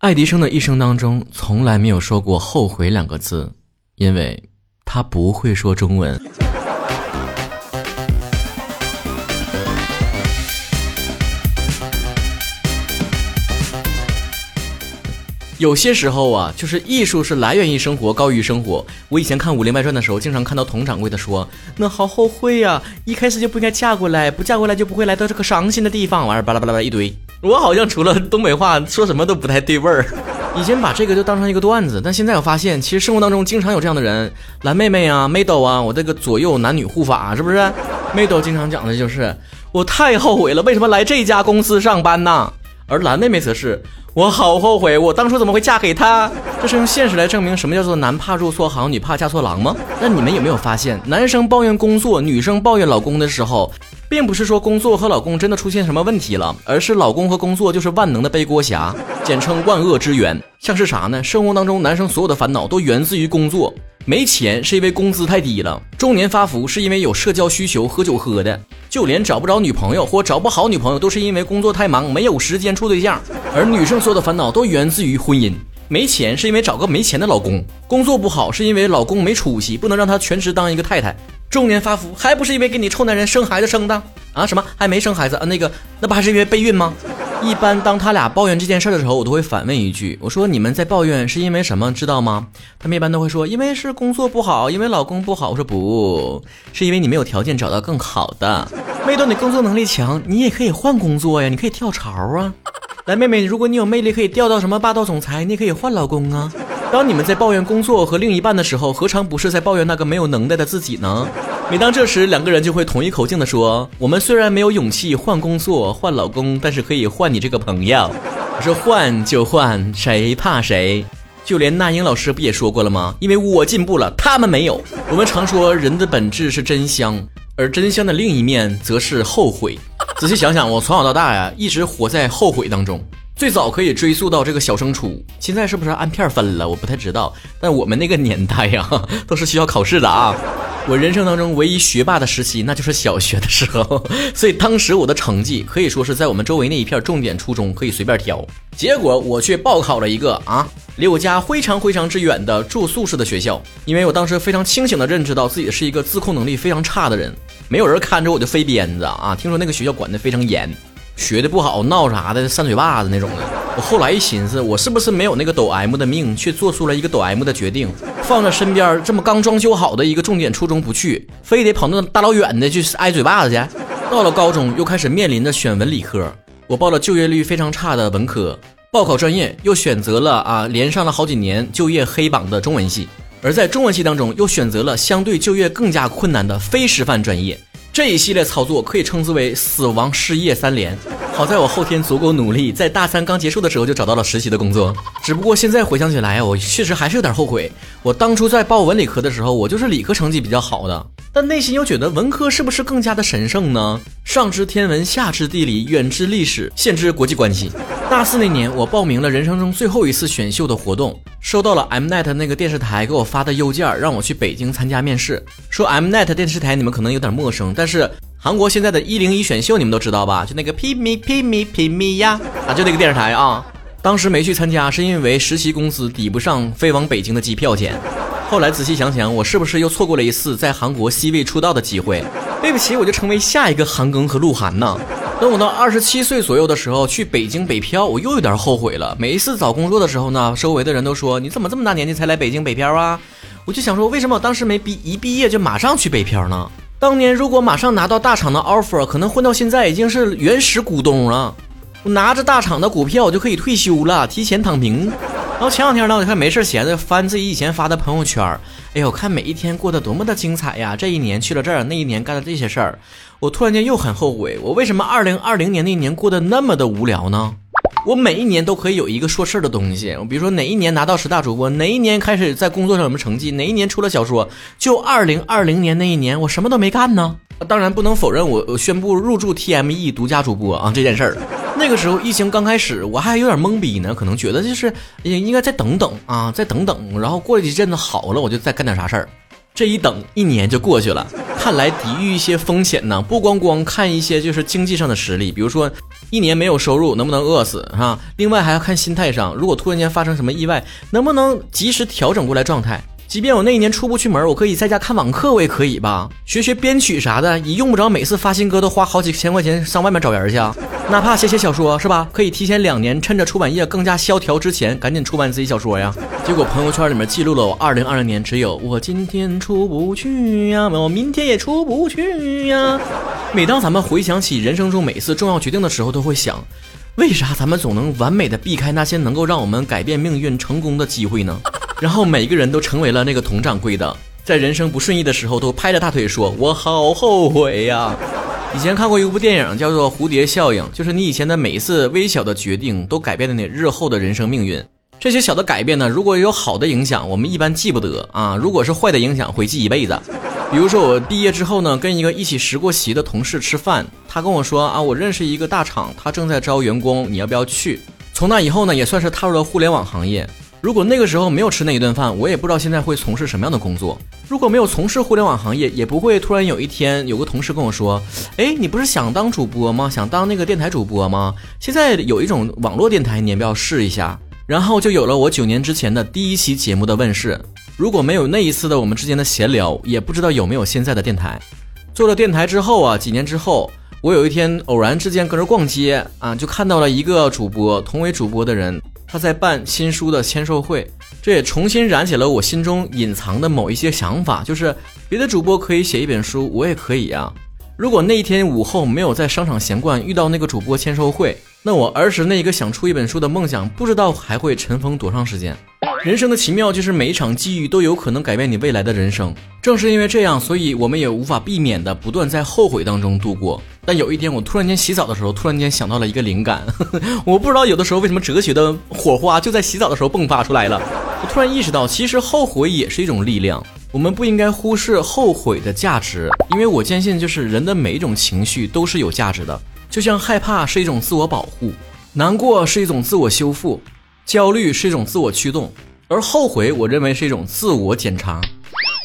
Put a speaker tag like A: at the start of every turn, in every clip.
A: 爱迪生的一生当中从来没有说过“后悔”两个字，因为他不会说中文。有些时候啊，就是艺术是来源于生活，高于生活。我以前看《武林外传》的时候，经常看到佟掌柜的说：“那好后悔呀，一开始就不应该嫁过来，不嫁过来就不会来到这个伤心的地方。”完事巴拉巴拉巴拉一堆。我好像除了东北话，说什么都不太对味儿。以前把这个就当成一个段子，但现在我发现，其实生活当中经常有这样的人，蓝妹妹啊、妹豆啊，我这个左右男女护法是不是？妹豆经常讲的就是我太后悔了，为什么来这家公司上班呢？而蓝妹妹则是。我好后悔，我当初怎么会嫁给他？这是用现实来证明什么叫做男怕入错行，女怕嫁错郎吗？那你们有没有发现，男生抱怨工作，女生抱怨老公的时候，并不是说工作和老公真的出现什么问题了，而是老公和工作就是万能的背锅侠，简称万恶之源。像是啥呢？生活当中男生所有的烦恼都源自于工作。没钱是因为工资太低了，中年发福是因为有社交需求喝酒喝的，就连找不着女朋友或找不好女朋友都是因为工作太忙没有时间处对象。而女生所有的烦恼都源自于婚姻，没钱是因为找个没钱的老公，工作不好是因为老公没出息，不能让他全职当一个太太。中年发福还不是因为给你臭男人生孩子生的啊？什么还没生孩子啊？那个那不还是因为备孕吗？一般当他俩抱怨这件事的时候，我都会反问一句：“我说你们在抱怨是因为什么？知道吗？”他们一般都会说：“因为是工作不好，因为老公不好。”我说：“不是因为你没有条件找到更好的。妹豆，你工作能力强，你也可以换工作呀，你可以跳槽啊。来，妹妹，如果你有魅力，可以调到什么霸道总裁，你可以换老公啊。当你们在抱怨工作和另一半的时候，何尝不是在抱怨那个没有能耐的自己呢？”每当这时，两个人就会统一口径的说：“我们虽然没有勇气换工作、换老公，但是可以换你这个朋友。”我说：“换就换，谁怕谁？”就连那英老师不也说过了吗？因为我进步了，他们没有。我们常说人的本质是真香，而真香的另一面则是后悔。仔细想想，我从小到大呀，一直活在后悔当中。最早可以追溯到这个小升初，现在是不是按片分了？我不太知道。但我们那个年代呀，都是需要考试的啊。我人生当中唯一学霸的时期，那就是小学的时候，所以当时我的成绩可以说是在我们周围那一片重点初中可以随便挑。结果我却报考了一个啊离我家非常非常之远的住宿式的学校，因为我当时非常清醒的认知到自己是一个自控能力非常差的人，没有人看着我就飞鞭子啊。听说那个学校管得非常严。学的不好，闹啥的，扇嘴巴子那种的。我后来一寻思，我是不是没有那个抖 M 的命，却做出了一个抖 M 的决定，放在身边这么刚装修好的一个重点初中不去，非得跑那大老远的去挨嘴巴子去。到了高中，又开始面临着选文理科，我报了就业率非常差的文科，报考专业又选择了啊，连上了好几年就业黑榜的中文系，而在中文系当中又选择了相对就业更加困难的非师范专业。这一系列操作可以称之为死亡失业三连。好在我后天足够努力，在大三刚结束的时候就找到了实习的工作。只不过现在回想起来，我确实还是有点后悔。我当初在报文理科的时候，我就是理科成绩比较好的，但内心又觉得文科是不是更加的神圣呢？上知天文，下知地理，远知历史，现知国际关系。大四那年，我报名了人生中最后一次选秀的活动，收到了 Mnet 那个电视台给我发的邮件，让我去北京参加面试。说 Mnet 电视台你们可能有点陌生，但是韩国现在的一零一选秀你们都知道吧？就那个 P Me P Me P Me 呀，啊，就那个电视台啊。当时没去参加，是因为实习工资抵不上飞往北京的机票钱。后来仔细想想，我是不是又错过了一次在韩国 C 位出道的机会？对不起，我就成为下一个韩庚和鹿晗呢。等我到二十七岁左右的时候去北京北漂，我又有点后悔了。每一次找工作的时候呢，周围的人都说你怎么这么大年纪才来北京北漂啊？我就想说，为什么我当时没毕一毕业就马上去北漂呢？当年如果马上拿到大厂的 offer，可能混到现在已经是原始股东了。我拿着大厂的股票，我就可以退休了，提前躺平。然后前两天呢，我看没事闲着翻自己以前发的朋友圈哎呦，看每一天过得多么的精彩呀！这一年去了这儿，那一年干了这些事儿，我突然间又很后悔，我为什么二零二零年那一年过得那么的无聊呢？我每一年都可以有一个说事儿的东西，比如说哪一年拿到十大主播，哪一年开始在工作上有什么成绩，哪一年出了小说，就二零二零年那一年我什么都没干呢。当然不能否认我宣布入驻 TME 独家主播啊这件事儿。那个时候疫情刚开始，我还有点懵逼呢，可能觉得就是也应该再等等啊，再等等，然后过一阵子好了，我就再干点啥事儿。这一等一年就过去了。看来抵御一些风险呢，不光光看一些就是经济上的实力，比如说一年没有收入能不能饿死哈，另外还要看心态上，如果突然间发生什么意外，能不能及时调整过来状态。即便我那一年出不去门，我可以在家看网课，我也可以吧？学学编曲啥的，也用不着每次发新歌都花好几千块钱上外面找人去啊。哪怕写写小说是吧？可以提前两年，趁着出版业更加萧条之前，赶紧出版自己小说呀。结果朋友圈里面记录了我二零二零年只有我今天出不去呀，我明天也出不去呀。每当咱们回想起人生中每次重要决定的时候，都会想，为啥咱们总能完美的避开那些能够让我们改变命运成功的机会呢？然后每个人都成为了那个佟掌柜的，在人生不顺意的时候都拍着大腿说：“我好后悔呀！”以前看过一部电影叫做《蝴蝶效应》，就是你以前的每一次微小的决定都改变了你日后的人生命运。这些小的改变呢，如果有好的影响，我们一般记不得啊；如果是坏的影响，会记一辈子。比如说我毕业之后呢，跟一个一起实过习的同事吃饭，他跟我说啊，我认识一个大厂，他正在招员工，你要不要去？从那以后呢，也算是踏入了互联网行业。如果那个时候没有吃那一顿饭，我也不知道现在会从事什么样的工作。如果没有从事互联网行业，也不会突然有一天有个同事跟我说：“哎，你不是想当主播吗？想当那个电台主播吗？现在有一种网络电台，你要不要试一下？”然后就有了我九年之前的第一期节目的问世。如果没有那一次的我们之间的闲聊，也不知道有没有现在的电台。做了电台之后啊，几年之后，我有一天偶然之间搁这逛街啊，就看到了一个主播，同为主播的人。他在办新书的签售会，这也重新燃起了我心中隐藏的某一些想法，就是别的主播可以写一本书，我也可以啊。如果那一天午后没有在商场闲逛遇到那个主播签售会，那我儿时那一个想出一本书的梦想，不知道还会尘封多长时间。人生的奇妙就是每一场际遇都有可能改变你未来的人生。正是因为这样，所以我们也无法避免的不断在后悔当中度过。但有一天，我突然间洗澡的时候，突然间想到了一个灵感。我不知道有的时候为什么哲学的火花就在洗澡的时候迸发出来了。我突然意识到，其实后悔也是一种力量。我们不应该忽视后悔的价值，因为我坚信，就是人的每一种情绪都是有价值的。就像害怕是一种自我保护，难过是一种自我修复，焦虑是一种自我驱动。而后悔，我认为是一种自我检查。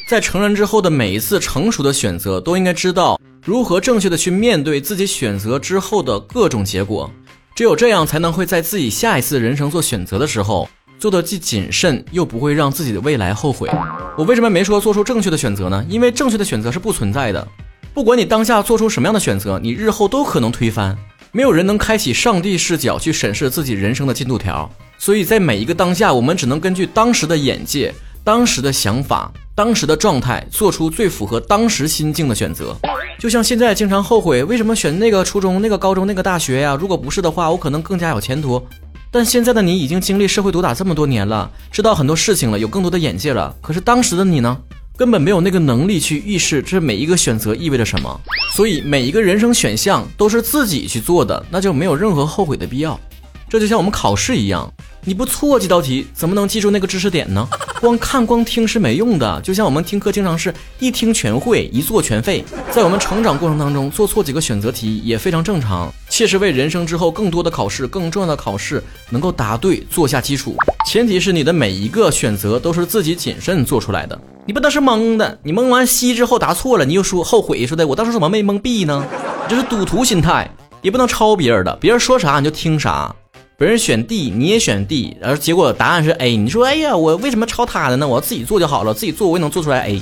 A: 在成人之后的每一次成熟的选择，都应该知道如何正确的去面对自己选择之后的各种结果。只有这样，才能会在自己下一次人生做选择的时候，做的既谨慎，又不会让自己的未来后悔。我为什么没说做出正确的选择呢？因为正确的选择是不存在的。不管你当下做出什么样的选择，你日后都可能推翻。没有人能开启上帝视角去审视自己人生的进度条。所以在每一个当下，我们只能根据当时的眼界、当时的想法、当时的状态，做出最符合当时心境的选择。就像现在经常后悔，为什么选那个初中、那个高中、那个大学呀？如果不是的话，我可能更加有前途。但现在的你已经经历社会毒打这么多年了，知道很多事情了，有更多的眼界了。可是当时的你呢，根本没有那个能力去预示这每一个选择意味着什么。所以每一个人生选项都是自己去做的，那就没有任何后悔的必要。这就像我们考试一样。你不错几道题，怎么能记住那个知识点呢？光看光听是没用的。就像我们听课，经常是一听全会，一做全废。在我们成长过程当中，做错几个选择题也非常正常，切实为人生之后更多的考试、更重要的考试能够答对做下基础。前提是你的每一个选择都是自己谨慎做出来的，你不能是蒙的。你蒙完 C 之后答错了，你又说后悔，说的我当时怎么没蒙 B 呢？这是赌徒心态，也不能抄别人的，别人说啥你就听啥。别人选 D，你也选 D，然后结果答案是 A。你说，哎呀，我为什么抄他的呢？我要自己做就好了，自己做我也能做出来 A。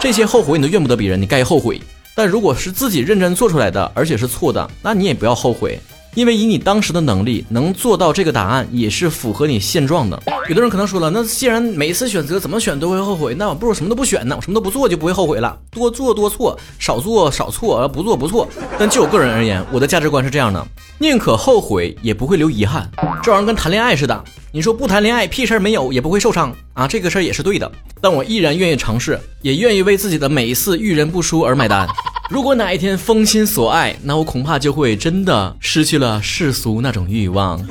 A: 这些后悔你都怨不得别人，你该后悔。但如果是自己认真做出来的，而且是错的，那你也不要后悔。因为以你当时的能力能做到这个答案，也是符合你现状的。有的人可能说了，那既然每次选择怎么选都会后悔，那我不如什么都不选呢？我什么都不做就不会后悔了。多做多错，少做少错，而不做不错。但就我个人而言，我的价值观是这样的：宁可后悔，也不会留遗憾。这玩意儿跟谈恋爱似的，你说不谈恋爱，屁事儿没有，也不会受伤啊。这个事儿也是对的。但我依然愿意尝试，也愿意为自己的每一次遇人不淑而买单。如果哪一天封心所爱，那我恐怕就会真的失去了世俗那种欲望。